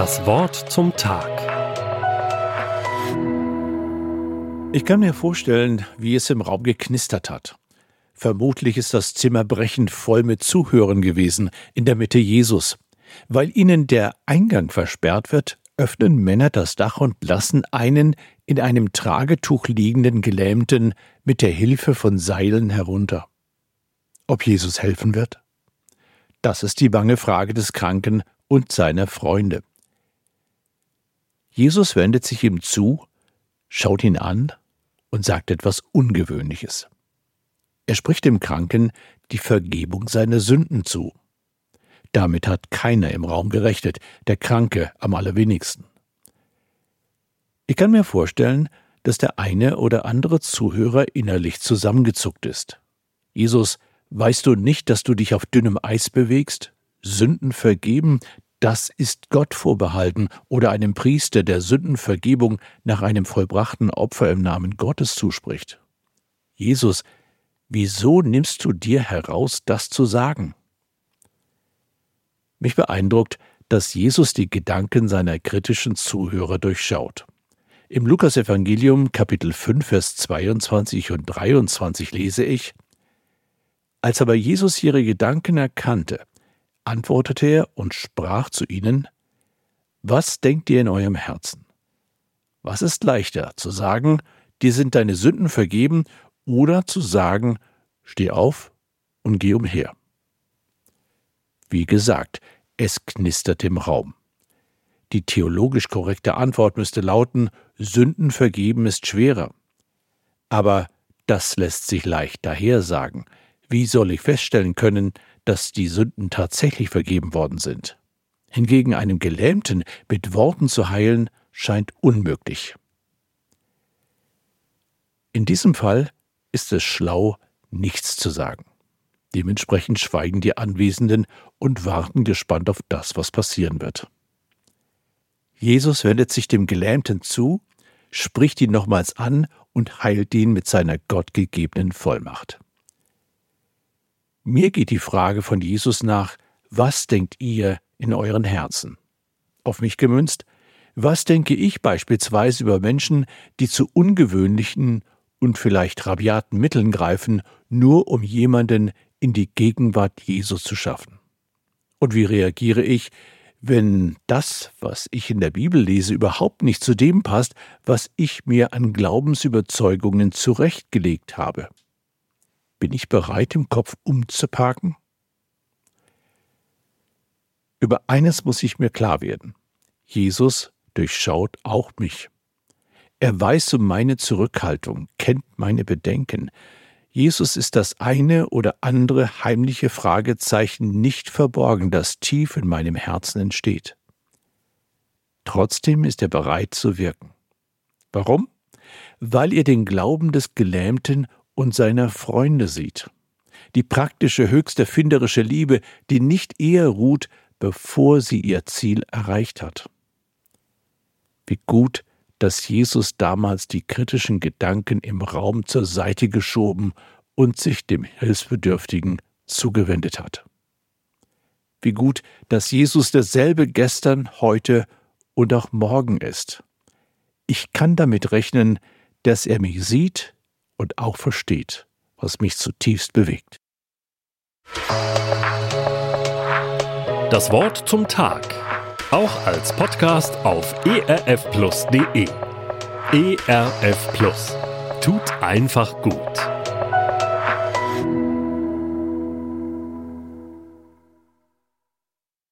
Das Wort zum Tag. Ich kann mir vorstellen, wie es im Raum geknistert hat. Vermutlich ist das Zimmer brechend voll mit Zuhörern gewesen, in der Mitte Jesus. Weil ihnen der Eingang versperrt wird, öffnen Männer das Dach und lassen einen in einem Tragetuch liegenden Gelähmten mit der Hilfe von Seilen herunter. Ob Jesus helfen wird? Das ist die bange Frage des Kranken und seiner Freunde. Jesus wendet sich ihm zu, schaut ihn an und sagt etwas Ungewöhnliches. Er spricht dem Kranken die Vergebung seiner Sünden zu. Damit hat keiner im Raum gerechnet, der Kranke am allerwenigsten. Ich kann mir vorstellen, dass der eine oder andere Zuhörer innerlich zusammengezuckt ist. Jesus, weißt du nicht, dass du dich auf dünnem Eis bewegst? Sünden vergeben, das ist Gott vorbehalten oder einem Priester, der Sündenvergebung nach einem vollbrachten Opfer im Namen Gottes zuspricht. Jesus, wieso nimmst du dir heraus, das zu sagen? Mich beeindruckt, dass Jesus die Gedanken seiner kritischen Zuhörer durchschaut. Im Lukasevangelium Kapitel 5 Vers 22 und 23 lese ich Als aber Jesus ihre Gedanken erkannte, antwortete er und sprach zu ihnen, Was denkt ihr in eurem Herzen? Was ist leichter, zu sagen, dir sind deine Sünden vergeben, oder zu sagen, steh auf und geh umher? Wie gesagt, es knistert im Raum. Die theologisch korrekte Antwort müsste lauten, Sünden vergeben ist schwerer. Aber das lässt sich leicht daher sagen. Wie soll ich feststellen können, dass die Sünden tatsächlich vergeben worden sind. Hingegen einem Gelähmten mit Worten zu heilen, scheint unmöglich. In diesem Fall ist es schlau, nichts zu sagen. Dementsprechend schweigen die Anwesenden und warten gespannt auf das, was passieren wird. Jesus wendet sich dem Gelähmten zu, spricht ihn nochmals an und heilt ihn mit seiner gottgegebenen Vollmacht. Mir geht die Frage von Jesus nach, was denkt ihr in euren Herzen? Auf mich gemünzt, was denke ich beispielsweise über Menschen, die zu ungewöhnlichen und vielleicht rabiaten Mitteln greifen, nur um jemanden in die Gegenwart Jesus zu schaffen? Und wie reagiere ich, wenn das, was ich in der Bibel lese, überhaupt nicht zu dem passt, was ich mir an Glaubensüberzeugungen zurechtgelegt habe? Bin ich bereit, im Kopf umzuparken? Über eines muss ich mir klar werden. Jesus durchschaut auch mich. Er weiß um meine Zurückhaltung, kennt meine Bedenken. Jesus ist das eine oder andere heimliche Fragezeichen nicht verborgen, das tief in meinem Herzen entsteht. Trotzdem ist er bereit zu wirken. Warum? Weil er den Glauben des Gelähmten und seiner Freunde sieht. Die praktische, höchst erfinderische Liebe, die nicht eher ruht, bevor sie ihr Ziel erreicht hat. Wie gut, dass Jesus damals die kritischen Gedanken im Raum zur Seite geschoben und sich dem Hilfsbedürftigen zugewendet hat. Wie gut, dass Jesus derselbe gestern, heute und auch morgen ist. Ich kann damit rechnen, dass er mich sieht, und auch versteht, was mich zutiefst bewegt. Das Wort zum Tag, auch als Podcast auf erfplus.de. ERF Plus tut einfach gut.